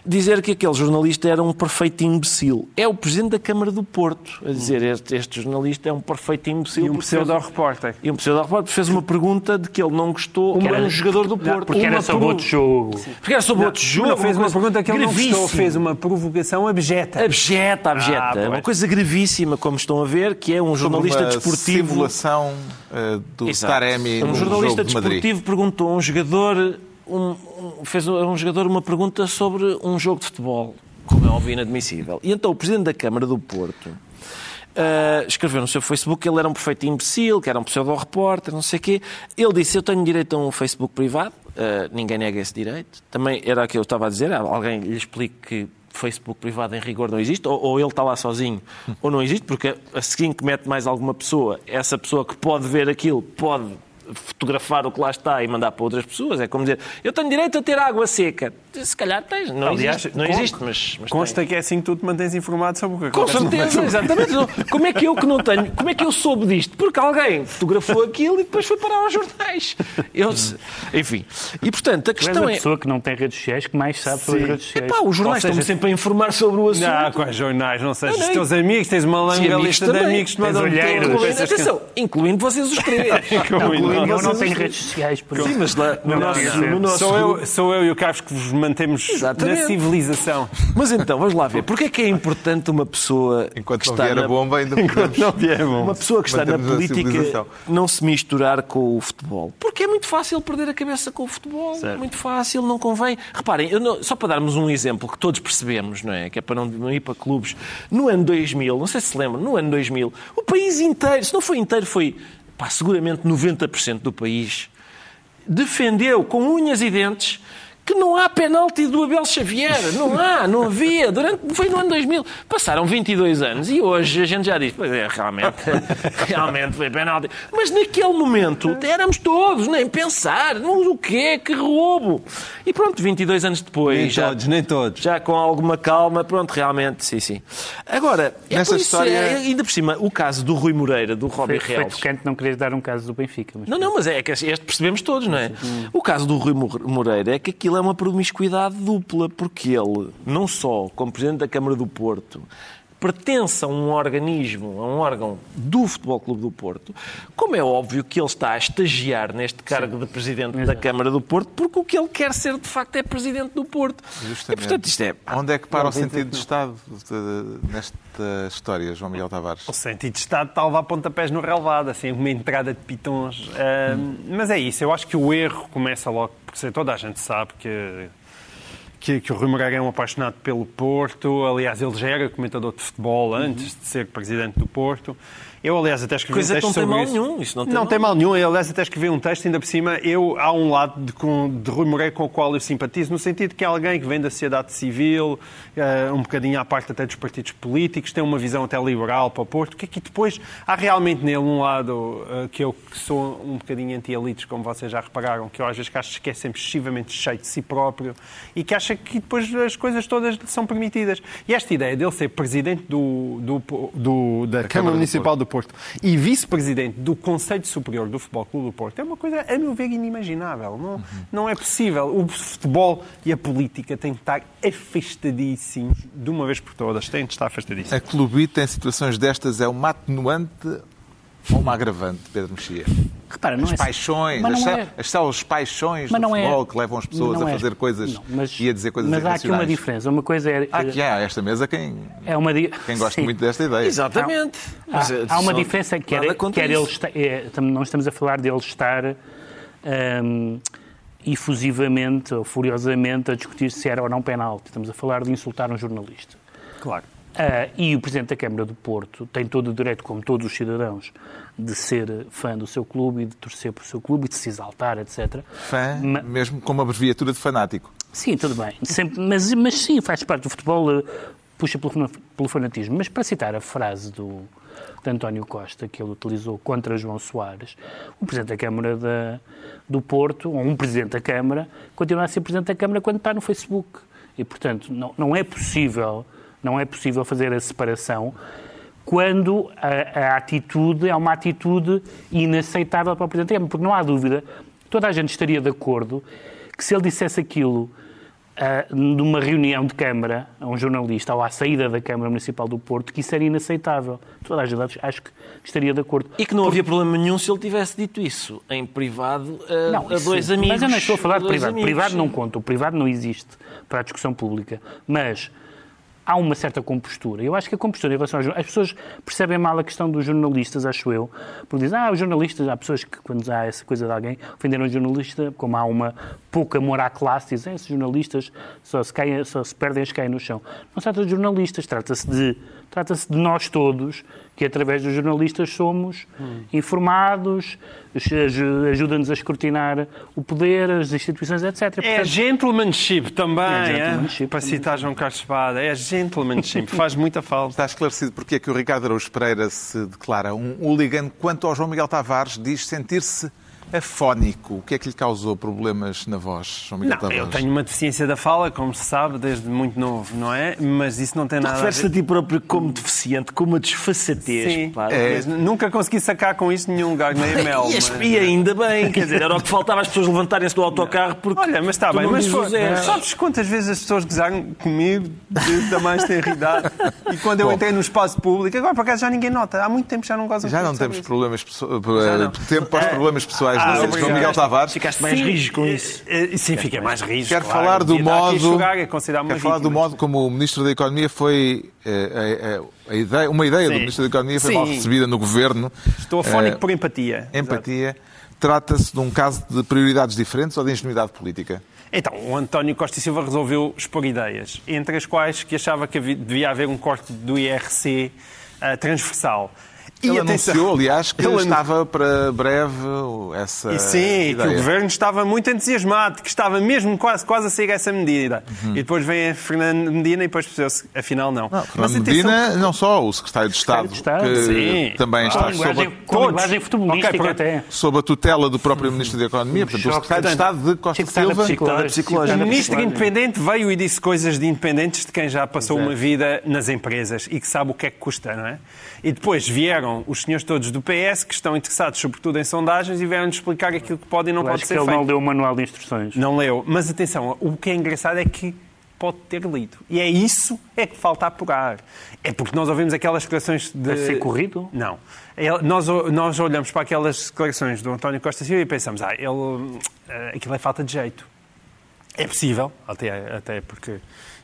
dizer que aquele jornalista era um perfeito imbecil. É o Presidente da Câmara do Porto a dizer este, este jornalista é um perfeito imbecil. E um pseudo-repórter. e um pseudo-repórter fez uma pergunta de que ele não gostou, que era- um jogador do Porto. Porque era pergu- outro jogo. Porque era sobre outro jogo. Não, fez uma coisa pergunta que ele não gostou, fez uma provocação abjeta. Abjeta, abjeta. Ah, uma coisa gravíssima, como estão a ver, que é um jornalista uma desportivo. simulação eh, do Exato. Taremi um jornalista jogo de desportivo perguntou a um jogador, um, um- fez a um jogador uma pergunta sobre um jogo de futebol, como é óbvio inadmissível. E então o presidente da Câmara do Porto ah, escreveu no seu Facebook que ele era um perfeito imbecil, que era um pseudo-repórter, não sei o quê. Ele disse: Eu tenho direito a um Facebook privado, ah, ninguém nega esse direito. Também era o que eu estava a dizer, alguém lhe explique que. Facebook privado em rigor não existe, ou, ou ele está lá sozinho, ou não existe, porque a seguir que mete mais alguma pessoa, essa pessoa que pode ver aquilo pode fotografar o que lá está e mandar para outras pessoas. É como dizer, eu tenho direito a ter água seca. Se calhar tens, não Aliás, existe, não existe mas, mas Consta tem. que é assim que tu te mantens informado sobre o que Com acontece certeza, exatamente. Como é que eu que não tenho, como é que eu soube disto? Porque alguém fotografou aquilo e depois foi parar aos jornais. Eu, enfim. E portanto, a Tu és a questão é. pessoa que não tem redes sociais que mais sabe sobre as redes sociais. Epá, os jornais seja, estão sempre a informar sobre o assunto. Não, quais jornais, não sei. Os teus amigos, tens uma Sim, longa lista de amigos que te mandam olheiros. tudo. Incluindo, Pensas que- atenção, incluindo vocês os três. Incluindo incluindo Eu não tenho redes sociais por Sim, mas lá, no, Não, nosso, não, no nosso Sou eu, sou eu e o Carlos que vos mantemos Exatamente. na civilização. Mas então, vamos lá ver. Porquê é que é importante uma pessoa Enquanto que não está vier a na... bomba, ainda podemos... Não vier bom. Uma pessoa que está na a política não se misturar com o futebol. Porque é muito fácil perder a cabeça com o futebol. É muito fácil, não convém. Reparem, eu não- só para darmos um exemplo que todos percebemos, não é? Que é para não, não ir para clubes. No ano 2000, não sei se se lembram, no ano 2000, o país inteiro, se não foi inteiro, foi pá, seguramente 90% do país, defendeu com unhas e dentes que não há penalti do Abel Xavier. Não há, não havia. Durante, foi no ano 2000. Passaram 22 anos e hoje a gente já diz, pois é, realmente, realmente foi penalti. Mas naquele momento éramos todos, nem pensar. Não, o quê? Que roubo. E pronto, 22 anos depois, Nem já, todos, nem todos. já com alguma calma, pronto, realmente, sim, sim. Agora, é Nesta por isso, história- é, ainda por cima, o caso do Rui Moreira, do Robbie Foi, foi tocante não queres dar um caso do Benfica. Mas... Não, não, mas é que este percebemos todos, não é? O caso do Rui Mor- Moreira é que aquilo é uma promiscuidade dupla, porque ele, não só como Presidente da Câmara do Porto, pertence a um organismo, a um órgão do Futebol Clube do Porto, como é óbvio que ele está a estagiar neste cargo de Presidente da Câmara do Porto, porque o que ele quer ser, de facto, é Presidente do Porto. E, Justamente. portanto, isto é... Onde é que para o sentido de Estado de- nesta história, João Miguel Tavares? O sentido de Estado está a levar pontapés no relevado, assim, uma entrada de pitons. Ah, Mas é isso, eu acho que o erro começa logo, porque toda a gente sabe que, que, que o Rui Moreira é um apaixonado pelo Porto. Aliás, ele já era comentador de futebol antes de ser presidente do Porto. Eu, aliás, até escrevi Coisa um que texto não tem sobre mal isso. nenhum, isso não tem mal tem mal nenhum. Eu, aliás, até escrevi um texto, ainda por cima, eu, há um lado de, com, de Rui Moreira com o qual eu simpatizo, no sentido que é alguém que vem da sociedade civil, eh, um bocadinho à parte até dos partidos políticos, tem uma visão até liberal para o Porto, que aqui depois há realmente nele um lado eh, que eu que sou um bocadinho anti-elites, como vocês já repararam, que eu às vezes que acho que é sempre excessivamente cheio de si próprio e que acha que depois as coisas todas são permitidas. E esta ideia dele ser presidente do, do, do- da, Câmara, Câmara do Municipal do Porto e vice-presidente do Conselho Superior do Futebol Clube do Porto é uma coisa, a meu ver, inimaginável. Não, não é possível. O futebol e a política têm de estar afastadíssimos de uma vez por todas. Têm de estar afastadíssimos. A clubite em situações destas é uma atenuante ou uma agravante, Pedro Mexia? Repara, não As é paixões, Mas as, não cel- é- as células paixões mas do é- futebol que levam as pessoas não a é- fazer coisas não, mas- e a dizer coisas Mas há aqui uma diferença. Uma coisa é. Há aqui há a esta mesa quem, é uma di- quem gosta Sim. muito desta ideia. Exatamente. Há, Mas, eh, há uma diferença que nada era, contra que era ele esta- é, tam- não estamos a falar dele estar hum, efusivamente ou furiosamente a discutir se era ou não penalti. Estamos a falar de insultar um jornalista. Claro. Ah, e o Presidente da Câmara do Porto tem todo o direito, como todos os cidadãos, de ser fã do seu clube e de torcer por seu clube e de se exaltar, etc. Fã, Ma- mesmo com uma abreviatura de fanático. Sim, tudo bem. Sempre- mas, mas sim, faz parte do futebol, eh, puxa pelo, pelo fanatismo. Mas para citar a frase do, de António Costa, que ele utilizou contra João Soares, o Presidente da Câmara da- do Porto, ou um Presidente da Câmara, continua a ser Presidente da Câmara quando está no Facebook. E, portanto, não, não é possível, não é possível fazer a separação quando a, a atitude é uma atitude inaceitável para o Presidente Câmara. Porque não há dúvida, toda a gente estaria de acordo que se ele dissesse aquilo ah, numa reunião de Câmara a um jornalista ou à saída da Câmara Municipal do Porto, que isso era inaceitável. Toda a gente acho- que estaria de acordo. E que não havia problema nenhum se ele tivesse dito isso em privado a, Não, a isso- dois amigos. Mas eu não estou a falar de privado. amigos, privado não conta. O privado não existe para a discussão pública. Mas há uma certa compostura. Eu acho que a compostura em relação aos. As pessoas percebem mal a questão dos jornalistas, acho eu. Porque dizem, ah, os jornalistas... Há pessoas que, quando há essa coisa de alguém, ofenderam o jornalista, como há uma pouco amor à classe, dizem, "Ah, esses jornalistas só se, caem, só se perdem e caem no chão. Não se trata de jornalistas, trata-se de, trata-se de nós todos, que através dos jornalistas somos informados, aj- ajuda-nos a escrutinar o poder, as instituições, etc. É Portanto, gentlemanship também, É é gentlemanship para também. citar João Carlos Espada. É gentlemanship, faz muita falta. Está esclarecido porque é que o Ricardo Araújo Pereira se declara um hooligan, quanto ao João Miguel Tavares diz sentir-se afónico. O que é que lhe causou problemas na voz, João Miguel Não, eu tenho uma deficiência da fala, como se sabe, desde muito novo, não é? Mas isso não tem nada a Refere-se a ver. ti próprio como deficiente, com uma desfaçatez. Sim, pá. mas nunca consegui sacar com isso nenhum gago nem a mel. E, mas- as- e ainda bem, quer dizer, era o que faltava as pessoas levantarem-se do autocarro porque. Olha, mas está tu bem, não mas foi, Zé. sabes quantas vezes as pessoas gozaram comigo desde a mais tenra idade? E quando eu Bom. entrei no espaço público, agora por acaso já ninguém nota. Há muito tempo já não gozam Já não temos isso. problemas pesso- Já não. tempo para os problemas pessoais mais Ah, obrigado. João Miguel Tavares. Ficaste mais rígido com isso. Eh, Sim, fica mais rijo. Quero claro. falar do modo. uma Quero falar do modo como o Ministro da Economia foi. a- a ideia, uma ideia do Sim. Ministro da Economia foi Sim. mal recebida no governo. Estou afónico por empatia. Empatia. Trata-se de um caso de prioridades diferentes ou de ingenuidade política? Então, o António Costa e Silva resolveu expor ideias, entre as quais que achava que devia haver um corte do IRC ah, transversal. E Ele atenção, anunciou, aliás, que ele estava para breve essa. E sim, que ideia. o governo estava muito entusiasmado, que estava mesmo quase, quase a seguir essa medida. E depois vem a Fernando Medina e depois percebeu-se, afinal não. Uhum. Não, Mas Fernando atenção- Medina, não só, o Secretário de Estado, de Estado, que sim. também Com está sob a, Todos. linguagem futebolística Ok, pronto. até. sob a tutela do próprio Ministro da Economia, portanto, o Secretário de Estado de Costa Silva. psicológica. psicológica. O ministro independente veio e disse coisas de independentes de quem já passou uma vida nas empresas e que sabe o que é que custa, não é? E depois vieram os senhores todos do PS que estão interessados sobretudo em sondagens e vieram-nos explicar aquilo que pode e não Eu pode acho que ser ele feito. não leu o manual de instruções. Não leu. Mas atenção, o que é engraçado é que pode ter lido. E é isso é que falta apurar. É porque nós ouvimos aquelas declarações de... A ser corrido? Não. Ele- Nós, nós olhamos para aquelas declarações do António Costa Silva e pensamos, ah, ele, eh, aquilo é falta de jeito. É possível, até, até porque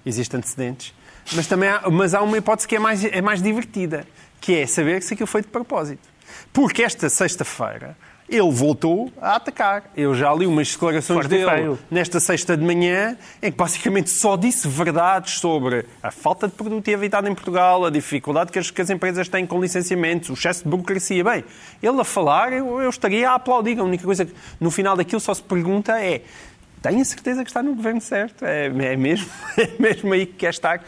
existem antecedentes, mas, também há, mas há uma hipótese que é mais, é mais divertida, que é saber se aquilo foi de propósito. Porque esta sexta-feira ele voltou a atacar. Eu já li umas declarações Forte dele feio. nesta sexta de manhã, em que basicamente só disse verdades sobre a falta de produtividade em Portugal, a dificuldade que as, que as empresas têm com licenciamentos, o excesso de burocracia. Bem, ele a falar, eu, eu estaria a aplaudir. A única coisa que no final daquilo só se pergunta é: tem a certeza que está no governo certo? É, é mesmo, é mesmo aí que quer estar?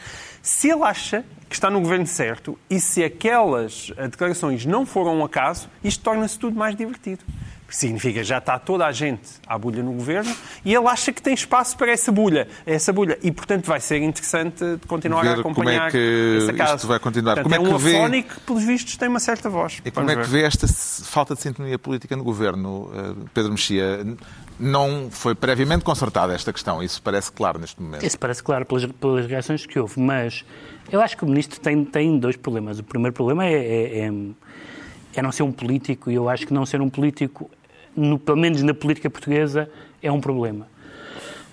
Se ele acha que está no governo certo e se aquelas eh, declarações não foram um acaso, isto torna-se tudo mais divertido. Porque significa que já está toda a gente à bulha no governo e ele acha que tem espaço para essa bulha. Essa bulha. E, portanto, vai ser interessante continuar Ver a acompanhar como é que esse caso. isto vai continuar. Portanto, Como é é um que vê- afónico que, pelos vistos, tem uma certa voz. E como Vamos é que ver. vê esta falta de sintonia política no governo, eh, Pedro Mexia? Não foi previamente consertada esta questão, isso parece claro neste momento. Isso parece claro pelas, pelas reações que houve, mas eu acho que o ministro tem, tem dois problemas. O primeiro problema é, é, é- é não ser um político, e eu acho que não ser um político, no- pelo menos na política portuguesa, é um problema.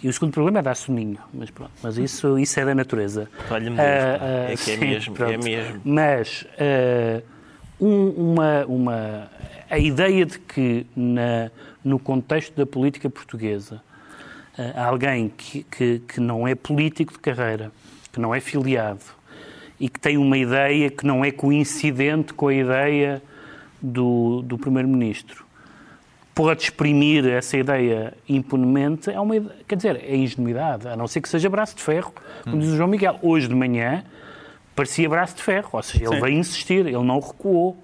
E o segundo problema é dar soninho, mas pronto, mas isso, isso é da natureza. Olha-me Ah, ah, É que é sim, mesmo, é mesmo. Mas ah, um- uma, uma, a ideia de que na, no contexto da política portuguesa ah, alguém que, que, que não é político de carreira, que não é filiado e que tem uma ideia que não é coincidente com a ideia do, do Primeiro-Ministro, pode exprimir essa ideia impunemente, é uma, quer dizer, é ingenuidade, a não ser que seja braço de ferro, como diz o João Miguel. Hoje de manhã parecia braço de ferro, ou seja, ele veio insistir, ele não recuou.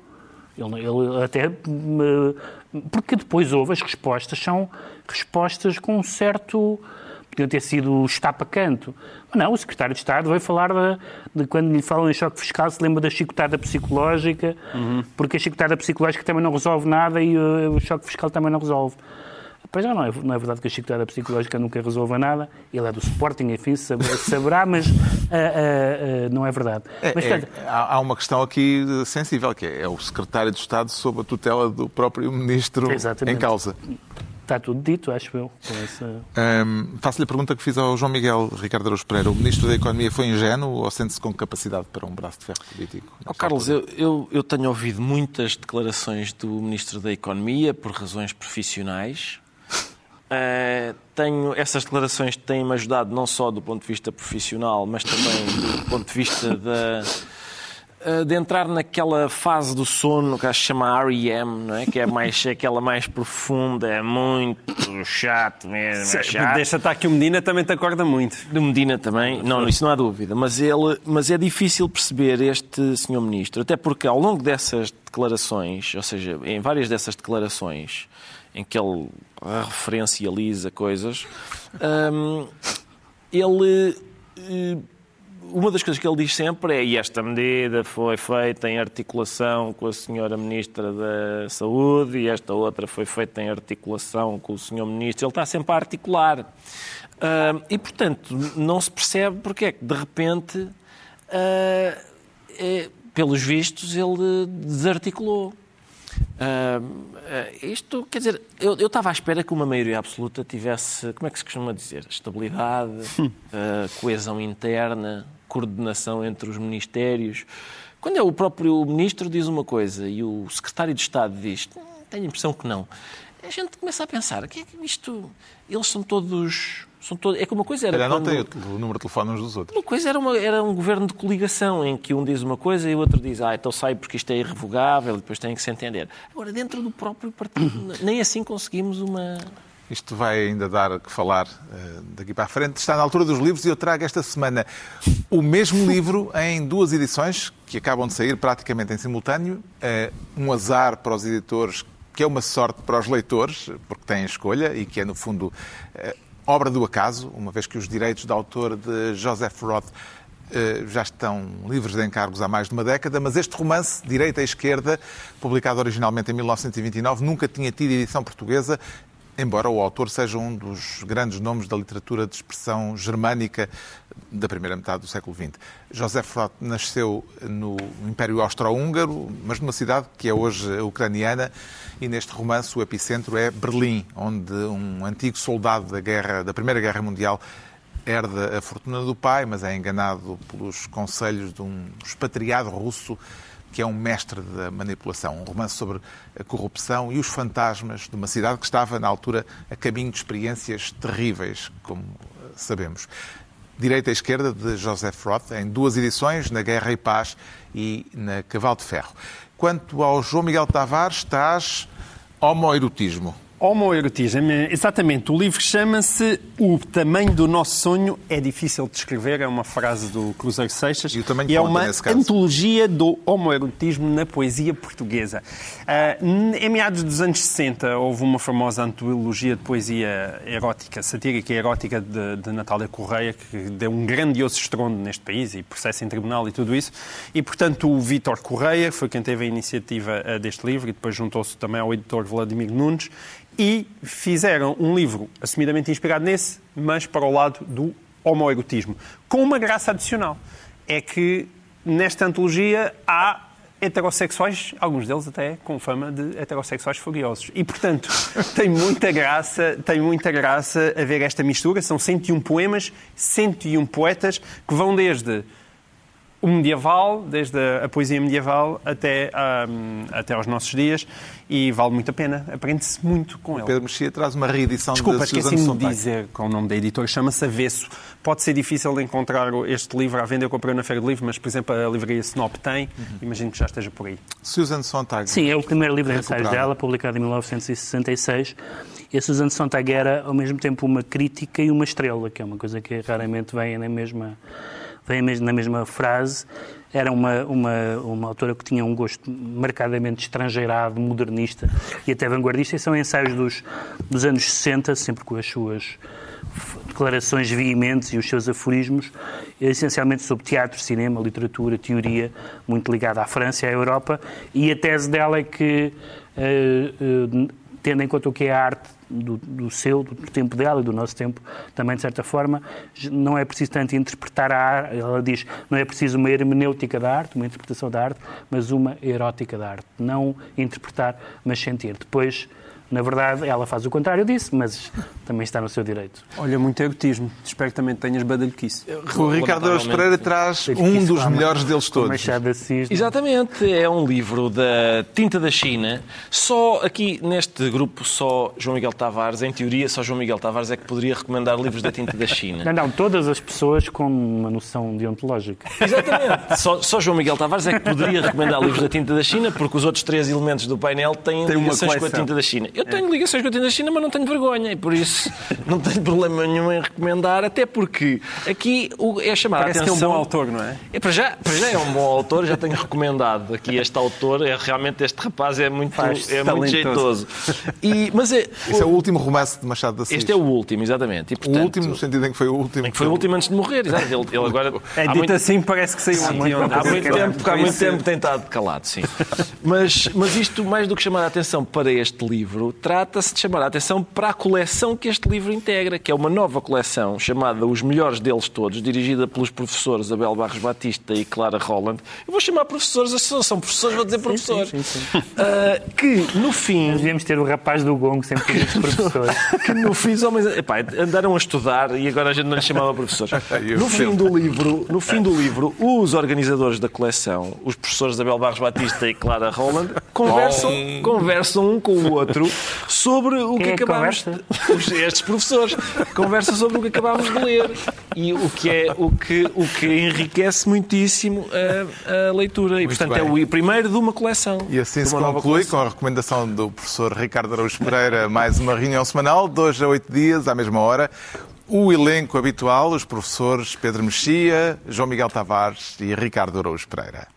Ele, ele até. hum, Porque depois houve, as respostas são respostas com um certo. Podiam ter sido estapa-canto. Mas não, o secretário de Estado veio falar de, de quando lhe falam em choque fiscal, se lembra da chicotada psicológica, porque a chicotada psicológica também não resolve nada e uh, o choque fiscal também não resolve. Pois já não é, não é verdade que a chicotada psicológica nunca resolva nada. Ele é do Sporting, enfim, sab- saberá, mas ah, ah, ah, não é verdade. É, mas, é, há há uma questão aqui eh, sensível, que é, é o secretário de Estado sob a tutela do próprio ministro Exatamente. em causa. Está tudo dito, acho eu. essa- Hum, Faço-lhe a pergunta que fiz ao João Miguel Ricardo Araújo Pereira. O ministro da Economia foi ingênuo ou sente-se com capacidade para um braço de ferro político? Ó, Carlos, eu, eu, eu tenho ouvido muitas declarações do Ministro da Economia por razões profissionais. Eh, tenho, essas declarações têm-me ajudado não só do ponto de vista profissional, mas também do ponto de vista da, de entrar naquela fase do sono que acho que se chama REM, não é? que é mais, é aquela mais profunda, é muito chato mesmo. É chato. Deixa estar aqui o Medina, também te acorda muito. Do Medina também, não, isso não há dúvida, mas, ele, mas é difícil perceber este senhor ministro, até porque ao longo dessas declarações, ou seja, em várias dessas declarações em que ele referencializa coisas, hum, ele. Uma das coisas que ele diz sempre é e esta medida foi feita em articulação com a senhora Ministra da Saúde e esta outra foi feita em articulação com o senhor Ministro. Ele está sempre a articular. Ah, e, portanto, não se percebe porque é que, de repente, ah, é, pelos vistos, ele desarticulou. Ah, isto, quer dizer, eu, eu estava à espera que uma maioria absoluta tivesse, como é que se costuma dizer? Estabilidade, ah, coesão interna, coordenação entre os ministérios. Quando é o próprio ministro diz uma coisa e o secretário de Estado diz, "Hum, tenho a impressão que não, a gente começa a pensar, que é que isto, eles são todos, são todos, é que uma coisa era Calhar não quando- tem o número de telefone uns dos outros. uma coisa era, uma- era um governo de coligação em que um diz uma coisa e o outro diz, ah, então sai porque isto é irrevogável e depois tem que se entender. Agora, dentro do próprio partido, nem assim conseguimos uma. Isto vai ainda dar que falar eh, daqui para a frente. Está na altura dos livros e eu trago esta semana o mesmo livro em duas edições que acabam de sair praticamente em simultâneo. Eh, um azar para os editores, que é uma sorte para os leitores, porque têm escolha e que é, no fundo, eh, obra do acaso, uma vez que os direitos de autor de Joseph Roth eh, já estão livres de encargos há mais de uma década, mas este romance, Direita e Esquerda, publicado originalmente em 1929, nunca tinha tido edição portuguesa, embora o autor seja um dos grandes nomes da literatura de expressão germânica da primeira metade do século XX. Joseph Roth nasceu no Império Austro-Húngaro, mas numa cidade que é hoje ucraniana, e neste romance o epicentro é Berlim, onde um antigo soldado da, guerra, da Primeira Guerra Mundial herda a fortuna do pai, mas é enganado pelos conselhos de um expatriado russo que é um mestre da manipulação. Um romance sobre a corrupção e os fantasmas de uma cidade que estava, na altura, a caminho de experiências terríveis, como sabemos. Direita e Esquerda, de Joseph Roth, em duas edições, na Guerra e Paz e na Cavalo de Ferro. Quanto ao João Miguel Tavares, estás homoerotismo. Homoerotismo, exatamente. O livro chama-se O Tamanho do Nosso Sonho é Difícil de Escrever, é uma frase do Cruzeiro Seixas. E o tamanho e é uma antologia do homoerotismo na poesia portuguesa. Ah, em meados dos anos 60 houve uma famosa antologia de poesia erótica, satírica e erótica de, de Natália Correia, que deu um grandioso estrondo neste país e processo em tribunal e tudo isso. E, portanto, o Vítor Correia foi quem teve a iniciativa ah, deste livro e depois juntou-se também ao editor Vladimir Nunes e fizeram um livro assumidamente inspirado nesse, mas para o lado do homoerotismo, com uma graça adicional. É que nesta antologia há heterossexuais, alguns deles até com fama de heterossexuais furiosos. E, portanto, tem muita graça, tem muita graça a ver esta mistura. São 101 poemas, 101 poetas, que vão desde o medieval, desde a, a poesia medieval até, ahm, até aos nossos dias, e vale muito a pena. Aprende-se muito com ele. Pedro Mexia traz uma reedição Desculpa, de Susan esqueci-me de dizer com o nome da editora, chama-se Avesso. Pode ser difícil de encontrar este livro à venda, eu comprei na Feira de Livro, mas, por exemplo, a livraria Snop tem, Uhum. imagino que já esteja por aí. Susan Sontag. Sim, é o primeiro livro de ensaios dela, publicado em 1966. E a Suzanne Sontag era, ao mesmo tempo, uma crítica e uma estrela, que é uma coisa que raramente vem na mesma, na mesma frase. Era uma, uma, uma autora que tinha um gosto marcadamente estrangeirado, modernista e até vanguardista. E são ensaios dos, dos anos 60, sempre com as suas declarações veementes e os seus aforismos, essencialmente sobre teatro, cinema, literatura, teoria, muito ligada à França e à Europa. E a tese dela é que, eh, eh, tendo em conta o que é a arte do, do seu, do tempo dela e do nosso tempo, também de certa forma, não é preciso tanto interpretar a arte. Ela diz, não é preciso uma hermenêutica da arte, uma interpretação da arte, mas uma erótica da arte. Não interpretar, mas sentir. Depois, na verdade, ela faz o contrário disso, mas também está no seu direito. Olha, muito erotismo. Espero que também tenhas badalhoquice. O Ricardo Araújo Pereira traz um dos melhores deles todos. Machado de Assis, Exatamente, é um livro da Tinta da China. Só aqui neste grupo, só João Miguel Tavares, em teoria, só João Miguel Tavares é que poderia recomendar livros da Tinta da China. Não, não, todas as pessoas com uma noção deontológica. Exatamente. Só, só João Miguel Tavares é que poderia recomendar livros da tinta da China, porque os outros três elementos do painel têm ligações com a tinta da China. Eu tenho ligações com a tinta da China, mas não tenho vergonha, e por isso não tenho problema nenhum em recomendar, até porque aqui o- é chamar Parece a que é um atenção. bom autor, não é? É, para, já, para já é um bom autor, já tenho recomendado aqui este autor, é realmente este rapaz é muito, Faz é muito jeitoso. E, mas é, Esse é o último romance de Machado de Assis. este é o último, exatamente. E, O portanto, último no sentido em que foi o último. em que foi o último antes de morrer, exato. Ele, ele agora. É há dito muito- assim, parece que saiu Há muito anteontem. Há muito tempo, há muito tempo tem estado calado, sim. Mas, mas isto, mais do que chamar a atenção para este livro, livro trata-se de chamar a atenção para a coleção que este livro integra, que é uma nova coleção chamada Os Melhores Deles Todos, dirigida pelos professores Abel Barros Batista e Clara Holland. Eu vou chamar professores, as pessoas são professores, vou dizer professores. sim, sim. Ah, que, no fim... Nós devíamos ter o rapaz do gongo sempre ter estes professores. que no fim os homens epá, andaram a estudar e agora a gente não lhe chamava professores. No fim do livro, no fim do livro, os organizadores da coleção, os professores Abel Barros Batista e Clara Holland, conversam, conversam um com o outro sobre o Quem que é que acabámos conversa? os- estes professores conversam sobre o que acabámos de ler e o que é o que o que enriquece muitíssimo a, a leitura e portanto é bem. o primeiro de uma coleção. E assim de se conclui, com a recomendação do professor Ricardo Araújo Pereira, mais uma reunião semanal, dois a oito dias, à mesma hora. O elenco habitual, os professores Pedro Mexia, João Miguel Tavares e Ricardo Araújo Pereira.